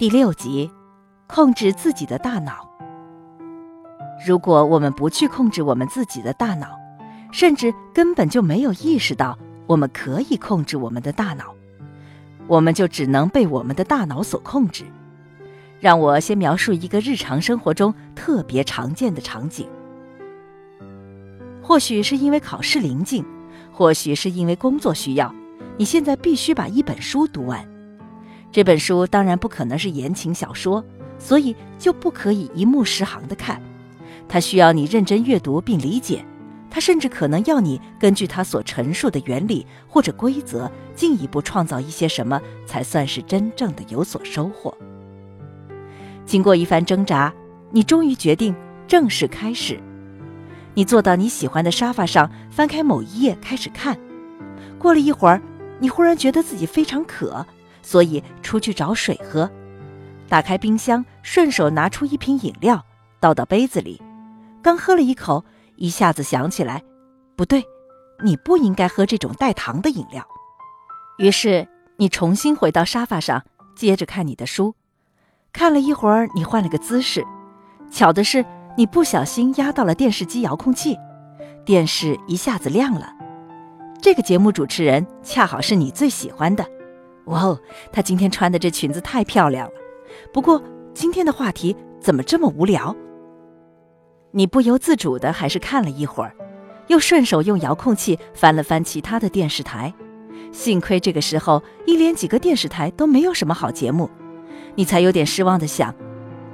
第六集，控制自己的大脑。如果我们不去控制我们自己的大脑，甚至根本就没有意识到我们可以控制我们的大脑，我们就只能被我们的大脑所控制。让我先描述一个日常生活中特别常见的场景。或许是因为考试临近，或许是因为工作需要，你现在必须把一本书读完。这本书当然不可能是言情小说，所以就不可以一目十行的看。它需要你认真阅读并理解，它甚至可能要你根据它所陈述的原理或者规则，进一步创造一些什么，才算是真正的有所收获。经过一番挣扎，你终于决定正式开始。你坐到你喜欢的沙发上，翻开某一页开始看。过了一会儿，你忽然觉得自己非常渴。所以出去找水喝，打开冰箱，顺手拿出一瓶饮料，倒到杯子里。刚喝了一口，一下子想起来，不对，你不应该喝这种带糖的饮料。于是你重新回到沙发上，接着看你的书。看了一会儿，你换了个姿势，巧的是，你不小心压到了电视机遥控器，电视一下子亮了。这个节目主持人恰好是你最喜欢的。哇哦，她今天穿的这裙子太漂亮了。不过今天的话题怎么这么无聊？你不由自主的还是看了一会儿，又顺手用遥控器翻了翻其他的电视台。幸亏这个时候一连几个电视台都没有什么好节目，你才有点失望的想：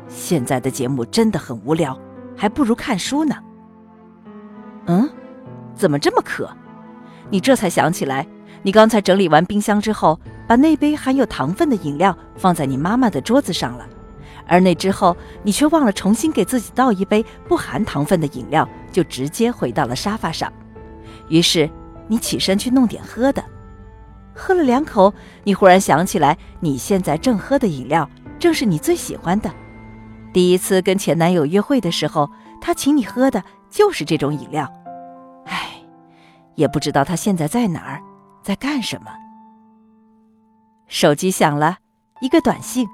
现在的节目真的很无聊，还不如看书呢。嗯，怎么这么渴？你这才想起来。你刚才整理完冰箱之后，把那杯含有糖分的饮料放在你妈妈的桌子上了，而那之后你却忘了重新给自己倒一杯不含糖分的饮料，就直接回到了沙发上。于是你起身去弄点喝的，喝了两口，你忽然想起来，你现在正喝的饮料正是你最喜欢的。第一次跟前男友约会的时候，他请你喝的就是这种饮料。唉，也不知道他现在在哪儿。在干什么？手机响了，一个短信，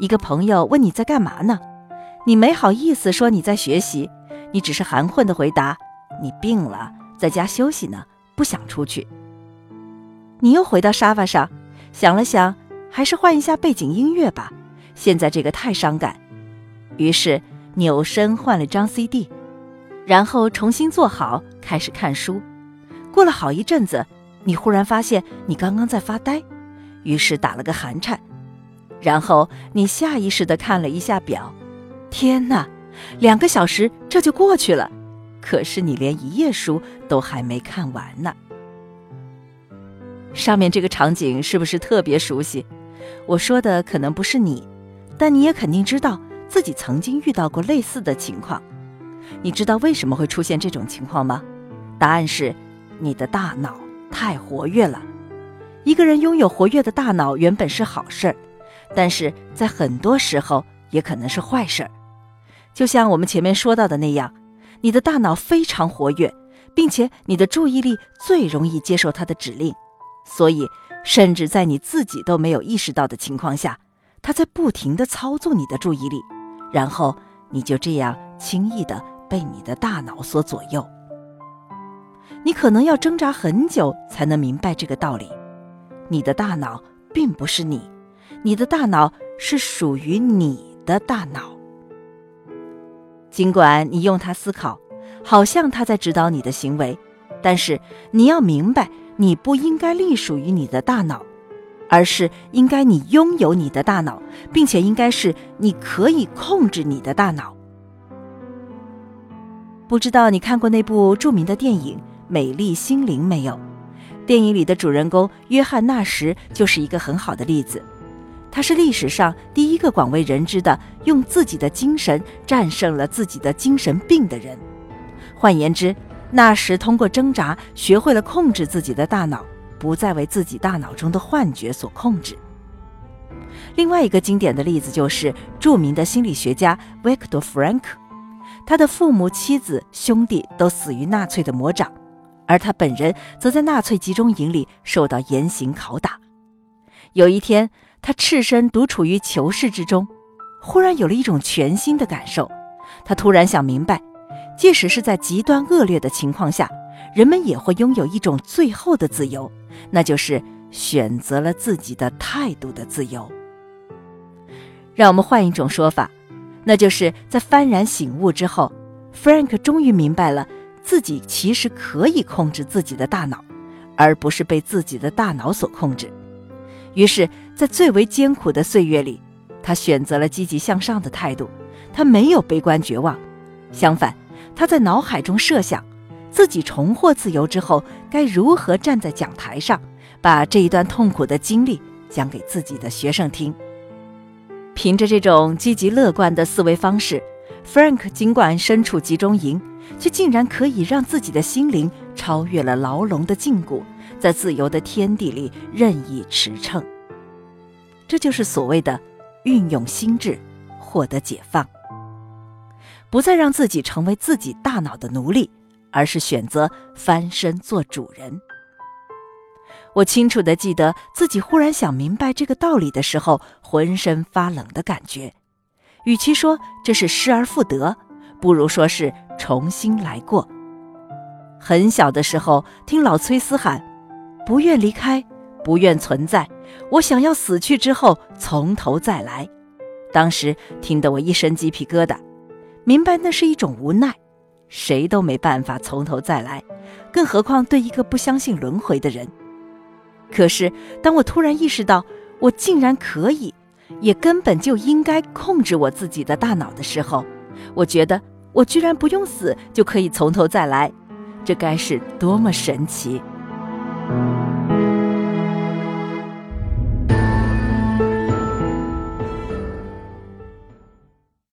一个朋友问你在干嘛呢？你没好意思说你在学习，你只是含混的回答：“你病了，在家休息呢，不想出去。”你又回到沙发上，想了想，还是换一下背景音乐吧，现在这个太伤感。于是扭身换了张 CD，然后重新坐好，开始看书。过了好一阵子。你忽然发现你刚刚在发呆，于是打了个寒颤，然后你下意识地看了一下表，天哪，两个小时这就过去了，可是你连一页书都还没看完呢。上面这个场景是不是特别熟悉？我说的可能不是你，但你也肯定知道自己曾经遇到过类似的情况。你知道为什么会出现这种情况吗？答案是你的大脑。太活跃了，一个人拥有活跃的大脑原本是好事儿，但是在很多时候也可能是坏事儿。就像我们前面说到的那样，你的大脑非常活跃，并且你的注意力最容易接受它的指令，所以甚至在你自己都没有意识到的情况下，它在不停地操纵你的注意力，然后你就这样轻易地被你的大脑所左右。你可能要挣扎很久才能明白这个道理。你的大脑并不是你，你的大脑是属于你的大脑。尽管你用它思考，好像它在指导你的行为，但是你要明白，你不应该隶属于你的大脑，而是应该你拥有你的大脑，并且应该是你可以控制你的大脑。不知道你看过那部著名的电影？美丽心灵没有，电影里的主人公约翰纳什就是一个很好的例子。他是历史上第一个广为人知的用自己的精神战胜了自己的精神病的人。换言之，纳什通过挣扎学会了控制自己的大脑，不再为自己大脑中的幻觉所控制。另外一个经典的例子就是著名的心理学家维克多·弗兰克，他的父母、妻子、兄弟都死于纳粹的魔掌。而他本人则在纳粹集中营里受到严刑拷打。有一天，他赤身独处于囚室之中，忽然有了一种全新的感受。他突然想明白，即使是在极端恶劣的情况下，人们也会拥有一种最后的自由，那就是选择了自己的态度的自由。让我们换一种说法，那就是在幡然醒悟之后，Frank 终于明白了自己其实可以控制自己的大脑，而不是被自己的大脑所控制。于是，在最为艰苦的岁月里，他选择了积极向上的态度。他没有悲观绝望，相反，他在脑海中设想，自己重获自由之后该如何站在讲台上，把这一段痛苦的经历讲给自己的学生听。凭着这种积极乐观的思维方式，Frank 尽管身处集中营，却竟然可以让自己的心灵超越了牢笼的禁锢，在自由的天地里任意驰骋。这就是所谓的运用心智，获得解放。不再让自己成为自己大脑的奴隶，而是选择翻身做主人。我清楚的记得自己忽然想明白这个道理的时候，浑身发冷的感觉。与其说这是失而复得，不如说是重新来过。很小的时候，听老崔斯喊：“不愿离开，不愿存在，我想要死去之后从头再来。”当时听得我一身鸡皮疙瘩。明白那是一种无奈，谁都没办法从头再来，更何况对一个不相信轮回的人。可是，当我突然意识到我竟然可以，也根本就应该控制我自己的大脑的时候，我觉得我居然不用死就可以从头再来，这该是多么神奇！